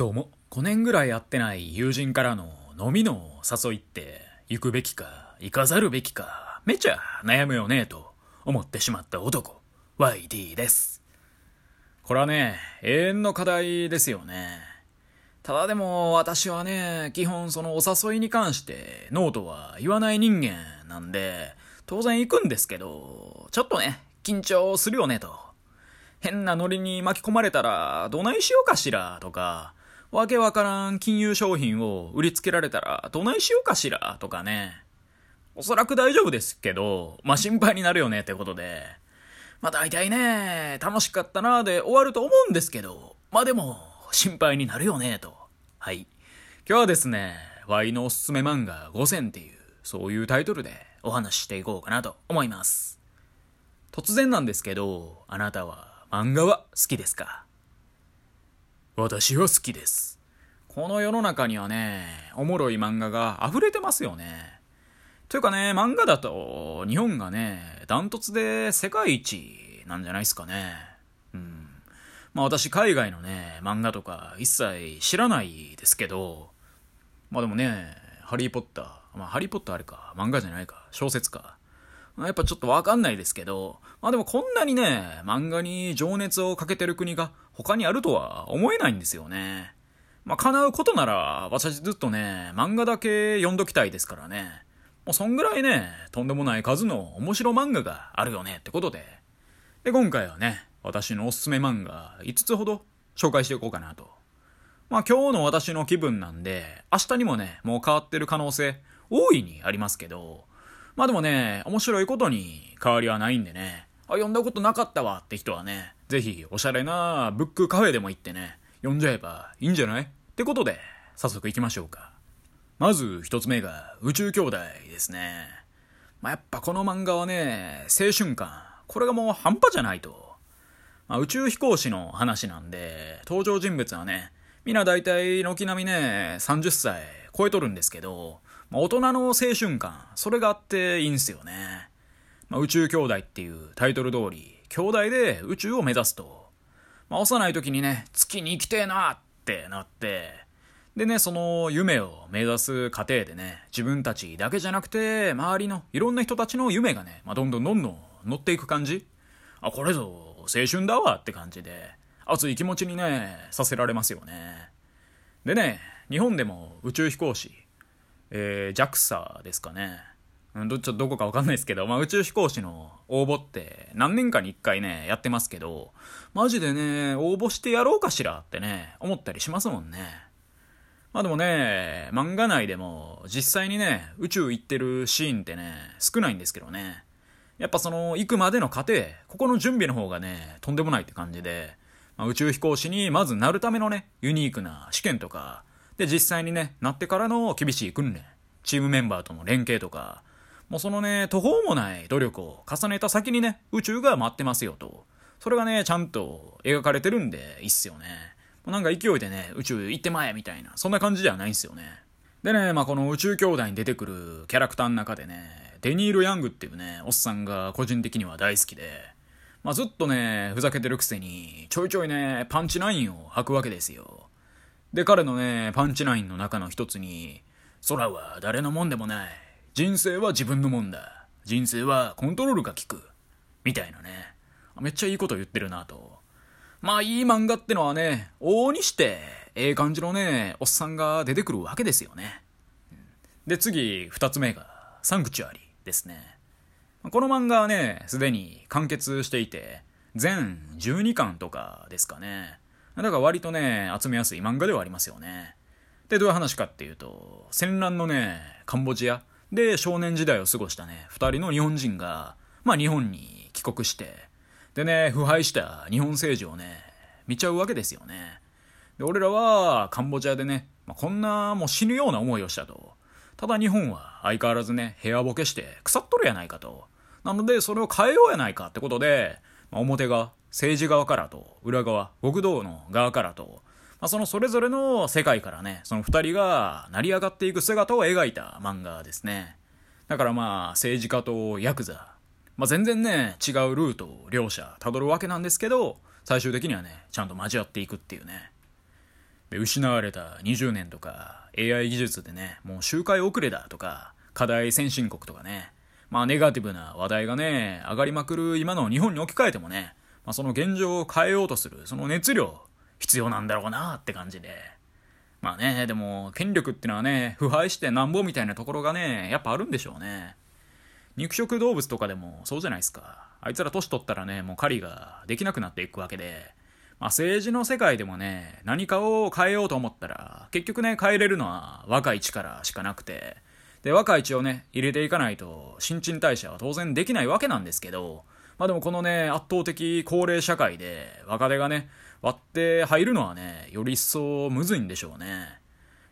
どうも、5年ぐらい会ってない友人からの飲みの誘いって行くべきか行かざるべきかめちゃ悩むよねと思ってしまった男。YD です。これはね永遠の課題ですよね。ただでも私はね基本そのお誘いに関してノートは言わない人間なんで当然行くんですけどちょっとね緊張するよねと。変なノリに巻き込まれたらどないしようかしらとかわけわからん金融商品を売りつけられたらどないしようかしら？とかね。おそらく大丈夫ですけど、まあ、心配になるよねってことで。まあ、大体ね、楽しかったなーで終わると思うんですけど、まあ、でも、心配になるよねと。はい。今日はですね、Y のおすすめ漫画5選っていう、そういうタイトルでお話ししていこうかなと思います。突然なんですけど、あなたは漫画は好きですか？私は好きです。この世の中にはね、おもろい漫画が溢れてますよね。というかね、漫画だと日本がね、ダントツで世界一なんじゃないですかね。うん。まあ私海外のね、漫画とか一切知らないですけど、まあでもね、ハリーポッター、まあハリーポッターあれか、漫画じゃないか、小説か。やっぱちょっとわかんないですけど、まあでもこんなにね、漫画に情熱をかけてる国が他にあるとは思えないんですよね。まあ叶うことなら、私ずっとね、漫画だけ読んどきたいですからね。もうそんぐらいね、とんでもない数の面白漫画があるよねってことで。で、今回はね、私のおすすめ漫画5つほど紹介していこうかなと。まあ今日の私の気分なんで、明日にもね、もう変わってる可能性大いにありますけど、まあでもね、面白いことに変わりはないんでね、あ、読んだことなかったわって人はね、ぜひおしゃれなブックカフェでも行ってね、読んじゃえばいいんじゃない？ってことで、早速行きましょうか。まず一つ目が宇宙兄弟ですね。まあ、やっぱこの漫画はね、青春感。これがもう半端じゃないと。まあ、宇宙飛行士の話なんで、登場人物はね、みんな大体軒並みね、30歳超えとるんですけど、まあ、大人の青春感、それがあっていいんすよね。まあ、宇宙兄弟っていうタイトル通り、兄弟で宇宙を目指すと。まあ、幼い時にね、月に行きてえなってなって、でね、その夢を目指す過程でね、自分たちだけじゃなくて、周りのいろんな人たちの夢がね、まあ、どんどんどんどん乗っていく感じあ、これぞ青春だわって感じで、熱い気持ちにね、させられますよね。でね、日本でも宇宙飛行士、えー、JAXA ですかね。どっちどこかわかんないですけど、まあ、宇宙飛行士の応募って何年かに一回ね、やってますけど、マジでね、応募してやろうかしらってね、思ったりしますもんね。まあでもね、漫画内でも実際にね、宇宙行ってるシーンってね、少ないんですけどね。やっぱその、行くまでの過程、ここの準備の方がね、とんでもないって感じで、まあ、宇宙飛行士にまずなるためのね、ユニークな試験とか、で、実際にね、なってからの厳しい訓練、チームメンバーとの連携とか、もうそのね、途方もない努力を重ねた先にね、宇宙が待ってますよと。それがね、ちゃんと描かれてるんで、いいっすよね。もうなんか勢いでね、宇宙行ってまえみたいな、そんな感じではないんすよね。でね、まあこの宇宙兄弟に出てくるキャラクターの中でね、デニール・ヤングっていうね、おっさんが個人的には大好きで、まあずっとね、ふざけてるくせに、ちょいちょいね、パンチラインを吐くわけですよ。で、彼のね、パンチラインの中の一つに、空は誰のもんでもない。人生は自分のもんだ。人生はコントロールが効く。みたいなね。めっちゃいいこと言ってるなと。まあいい漫画ってのはね、往々にして、ええ感じのね、おっさんが出てくるわけですよね。で、次、二つ目が、サンクチュアリですね。この漫画はね、すでに完結していて、全12巻とかですかね。だから割とね、集めやすい漫画ではありますよね。で、どういう話かっていうと、戦乱のね、カンボジアで少年時代を過ごしたね、二人の日本人が、まあ日本に帰国して、でね、腐敗した日本政治をね、見ちゃうわけですよね。で、俺らはカンボジアでね、まあ、こんなもう死ぬような思いをしたと。ただ日本は相変わらずね、部屋ボケして腐っとるやないかと。なので、それを変えようやないかってことで、まあ、表が政治側からと、裏側、極道の側からと、まあ、そのそれぞれの世界からね、その二人が成り上がっていく姿を描いた漫画ですね。だからまあ、政治家とヤクザ、まあ、全然ね、違うルートを両者辿るわけなんですけど、最終的にはね、ちゃんと交わっていくっていうね。で、失われた20年とか、AI 技術でね、もう周回遅れだとか、課題先進国とかね、まあネガティブな話題がね、上がりまくる今の日本に置き換えてもね、まあその現状を変えようとする、その熱量、必要なんだろうなって感じで。まあね、でも、権力ってのはね、腐敗してなんぼみたいなところがね、やっぱあるんでしょうね。肉食動物とかでもそうじゃないですか。あいつら年取ったらね、もう狩りができなくなっていくわけで、まあ政治の世界でもね、何かを変えようと思ったら、結局ね、変えれるのは若い力しかなくて、で、若い血をね、入れていかないと、新陳代謝は当然できないわけなんですけど、まあでもこのね、圧倒的高齢社会で、若手がね、割って入るのはね、より一層むずいんでしょうね。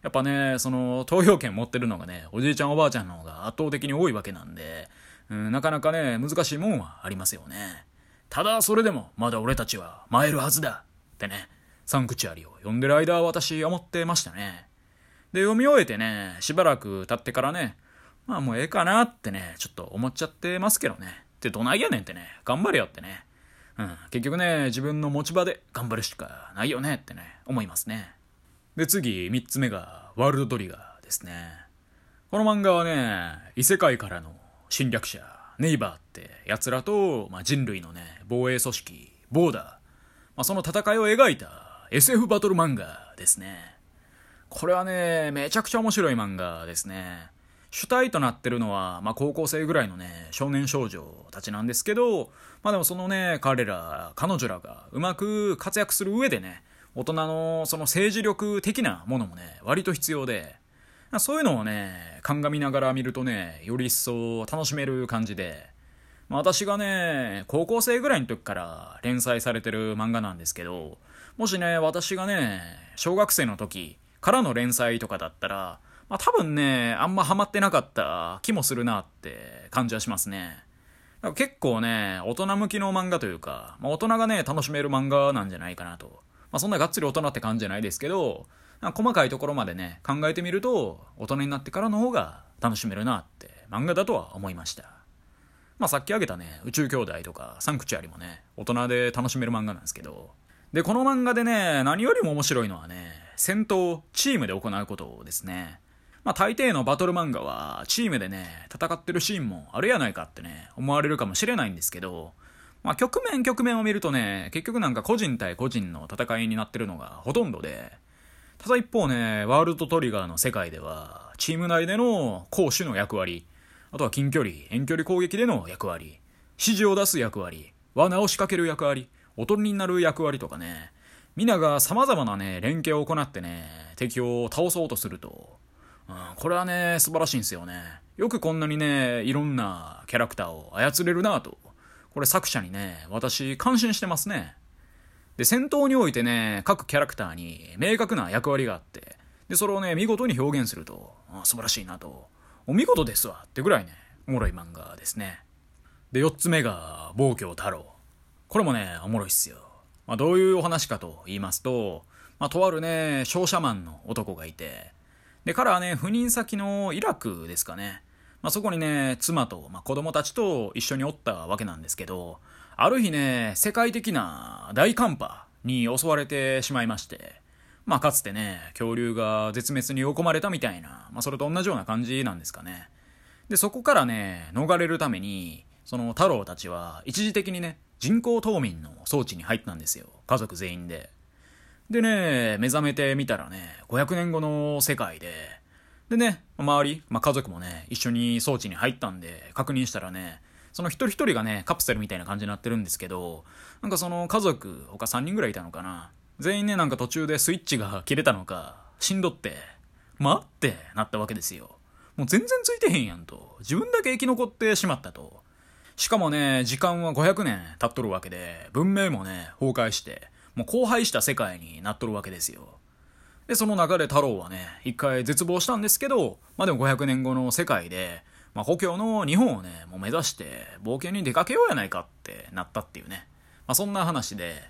やっぱね、その、投票権持ってるのがね、おじいちゃんおばあちゃんの方が圧倒的に多いわけなんで、うん、なかなかね、難しいもんはありますよね。ただ、それでも、まだ俺たちは、参るはずだってね、サンクチュアリを読んでる間は私思ってましたね。で、読み終えてね、しばらく経ってからね、まあもうええかなってね、ちょっと思っちゃってますけどね。ってどないやねんってね、頑張れよってね。うん、結局ね、自分の持ち場で頑張るしかないよねってね、思いますね。で、次、三つ目が、ワールドトリガーですね。この漫画はね、異世界からの侵略者、ネイバーって奴らと、まあ、人類のね、防衛組織、ボーダー、まあ、その戦いを描いた SF バトル漫画ですね。これはね、めちゃくちゃ面白い漫画ですね。主体となってるのは、まあ、高校生ぐらいのね、少年少女たちなんですけど、まあでもそのね、彼ら、彼女らがうまく活躍する上でね、大人のその政治力的なものもね、割と必要で、そういうのをね、鑑みながら見るとね、より一層楽しめる感じで、まあ、私がね、高校生ぐらいの時から連載されてる漫画なんですけど、もしね、私がね、小学生の時からの連載とかだったら、まあ、多分ね、あんまハマってなかった気もするなって感じはしますね。結構ね、大人向きの漫画というか、まあ、大人がね、楽しめる漫画なんじゃないかなと。まあ、そんながっつり大人って感じじゃないですけど、細かいところまでね、考えてみると、大人になってからの方が楽しめるなって漫画だとは思いました。まあさっき挙げたね、宇宙兄弟とかサンクチュアリもね、大人で楽しめる漫画なんですけど、で、この漫画でね、何よりも面白いのはね、戦闘をチームで行うことですね。まあ大抵のバトル漫画は、チームでね、戦ってるシーンもあるやないかってね、思われるかもしれないんですけど、まあ局面局面を見るとね、結局なんか個人対個人の戦いになってるのがほとんどで、ただ一方ね、ワールドトリガーの世界では、チーム内での攻守の役割、あとは近距離、遠距離攻撃での役割、指示を出す役割、罠を仕掛ける役割、おとりになる役割とかね、皆が様々なね、連携を行ってね、敵を倒そうとすると、うん、これはね、素晴らしいんですよね。よくこんなにね、いろんなキャラクターを操れるなと。これ作者にね、私感心してますね。で、戦闘においてね、各キャラクターに明確な役割があって、で、それをね、見事に表現すると、あ素晴らしいなと。お見事ですわってぐらいね、おもろい漫画ですね。で、4つ目が、暴挙太郎。これもね、おもろいっすよ。まあ、どういうお話かと言いますと、まあ、とあるね、商社マンの男がいて、で、彼はね、赴任先のイラクですかね。まあ、そこにね、妻と、まあ、子供たちと一緒におったわけなんですけど、ある日ね、世界的な大寒波に襲われてしまいまして、まあかつてね、恐竜が絶滅に追い込まれたみたいな、まあそれと同じような感じなんですかね。で、そこからね、逃れるために、その太郎たちは一時的にね、人工冬眠の装置に入ったんですよ。家族全員で。でね、目覚めてみたらね、500年後の世界で、でね、周り、まあ、家族もね、一緒に装置に入ったんで、確認したらね、その一人一人がね、カプセルみたいな感じになってるんですけど、なんかその家族、他3人ぐらいいたのかな。全員ね、なんか途中でスイッチが切れたのか、しんどって、まってなったわけですよ。もう全然ついてへんやんと。自分だけ生き残ってしまったと。しかもね、時間は500年経っとるわけで、文明もね、崩壊して、もう荒廃した世界になっとるわけですよ。で、その中で太郎はね、一回絶望したんですけど、まあでも500年後の世界で、まあ、故郷の日本をね、もう目指して冒険に出かけようやないかってなったっていうね。まあ、そんな話で、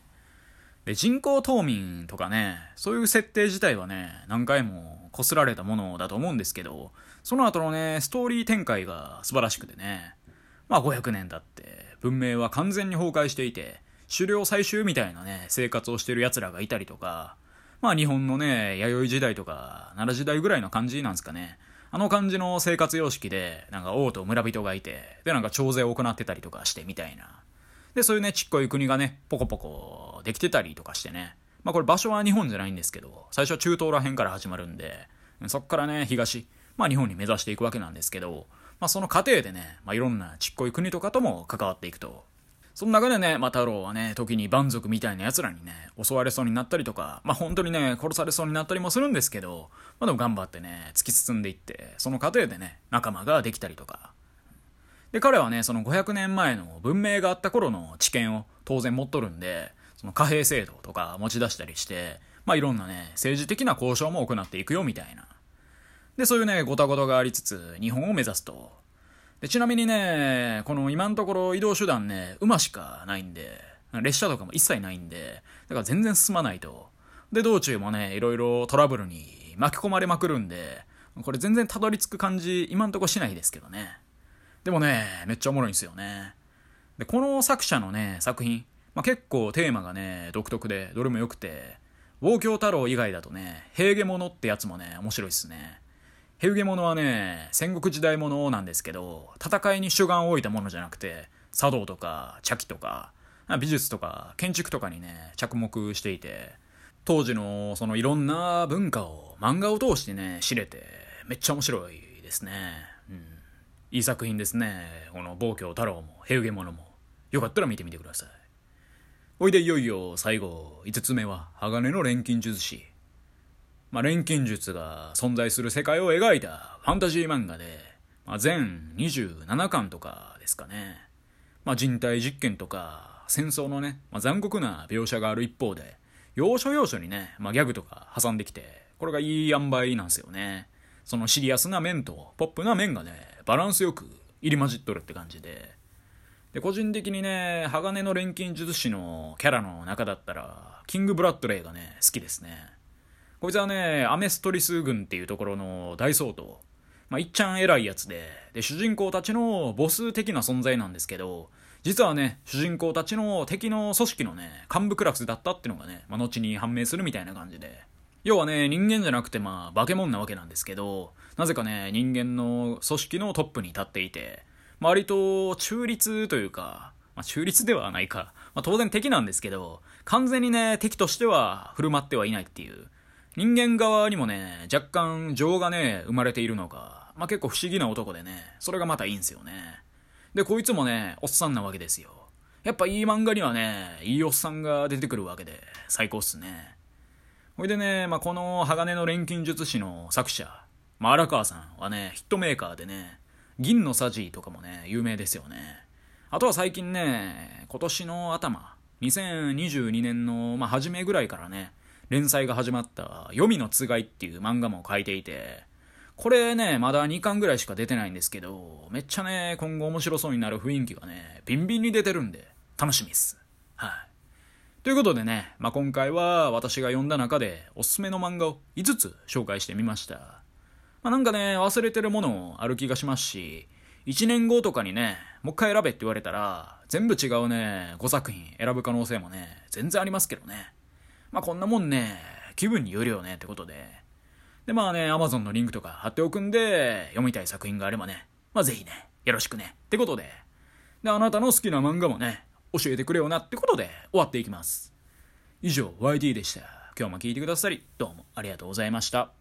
で、人工冬眠とかね、そういう設定自体はね、何回も擦られたものだと思うんですけど、その後のね、ストーリー展開が素晴らしくてね、まあ500年経って、文明は完全に崩壊していて、狩猟採集みたいなね、生活をしてる奴らがいたりとか、まあ日本のね、弥生時代とか奈良時代ぐらいの感じなんですかね。あの感じの生活様式で、なんか王と村人がいて、でなんか徴税を行ってたりとかしてみたいな。で、そういうね、ちっこい国がね、ポコポコできてたりとかしてね。まあこれ場所は日本じゃないんですけど、最初は中東ら辺から始まるんで、そっからね、東、まあ日本に目指していくわけなんですけど、まあその過程でね、まあいろんなちっこい国とかとも関わっていくと。その中でね、まあ、太郎はね、時に蛮族みたいな奴らにね、襲われそうになったりとか、まあ、本当にね、殺されそうになったりもするんですけど、まあ、でも頑張ってね、突き進んでいって、その過程でね、仲間ができたりとか。で、彼はね、その500年前の文明があった頃の知見を当然持っとるんで、その貨幣制度とか持ち出したりして、まあ、いろんなね、政治的な交渉も行っていくよみたいな。で、そういうね、ごたごたがありつつ、日本を目指すと。で、ちなみにね、この今のところ移動手段ね、馬しかないんで、列車とかも一切ないんで、だから全然進まないと。で、道中もね、いろいろトラブルに巻き込まれまくるんで、これ全然たどり着く感じ、今んとこしないですけどね。でもね、めっちゃおもろいんですよね。で、この作者のね、作品、まあ、結構テーマがね、独特で、どれも良くて、望郷太郎以外だとね、平家物ってやつもね、面白いっすね。平家物はね、戦国時代物なんですけど、戦いに主眼を置いたものじゃなくて、茶道とか茶器とか、美術とか建築とかにね、着目していて、当時のそのいろんな文化を漫画を通してね、知れて、めっちゃ面白いですね。うん。いい作品ですね。この暴挙太郎も平家物も。よかったら見てみてください。おいでいよいよ最後、5つ目は、鋼の錬金術師。まあ、錬金術が存在する世界を描いたファンタジー漫画で、まあ、全27巻とかですかね。まあ、人体実験とか、戦争のね、まあ、残酷な描写がある一方で、要所要所にね、まあ、ギャグとか挟んできて、これがいい塩梅なんですよね。そのシリアスな面とポップな面がね、バランスよく入り混じっとるって感じで。で、個人的にね、鋼の錬金術師のキャラの中だったら、キング・ブラッドレーがね、好きですね。こいつはね、アメストリス軍っていうところの大総統。まあ、いっちゃん偉いやつで、で、主人公たちのボス的な存在なんですけど、実はね、主人公たちの敵の組織のね、幹部クラスだったってのがね、まあ、後に判明するみたいな感じで。要はね、人間じゃなくてまあ、化け物なわけなんですけど、なぜかね、人間の組織のトップに立っていて、まあ割と中立というか、まあ、中立ではないか。まあ、当然敵なんですけど、完全にね、敵としては振る舞ってはいないっていう。人間側にもね、若干情がね、生まれているのか、まあ、結構不思議な男でね、それがまたいいんすよね。で、こいつもね、おっさんなわけですよ。やっぱいい漫画にはね、いいおっさんが出てくるわけで、最高っすね。ほいでね、まあ、この鋼の錬金術師の作者、まあ、荒川さんはね、ヒットメーカーでね、銀のサジとかもね、有名ですよね。あとは最近ね、今年の頭、2022年の、まあ、初めぐらいからね、連載が始まった「読みのつがい」っていう漫画も書いていて、これね、まだ2巻ぐらいしか出てないんですけど、めっちゃね、今後面白そうになる雰囲気がね、ビンビンに出てるんで、楽しみっす。はい。ということでね、まあ、今回は私が読んだ中でおすすめの漫画を5つ紹介してみました。まあ、なんかね、忘れてるものある気がしますし、1年後とかにね、もう一回選べって言われたら、全部違うね、5作品選ぶ可能性もね、全然ありますけどね。まあこんなもんね、気分によるよねってことで。でまあね、Amazon のリンクとか貼っておくんで、読みたい作品があればね、まあぜひね、よろしくね。ってことで。で、あなたの好きな漫画もね、教えてくれよなってことで終わっていきます。以上、YT でした。今日も聴いてくださり、どうもありがとうございました。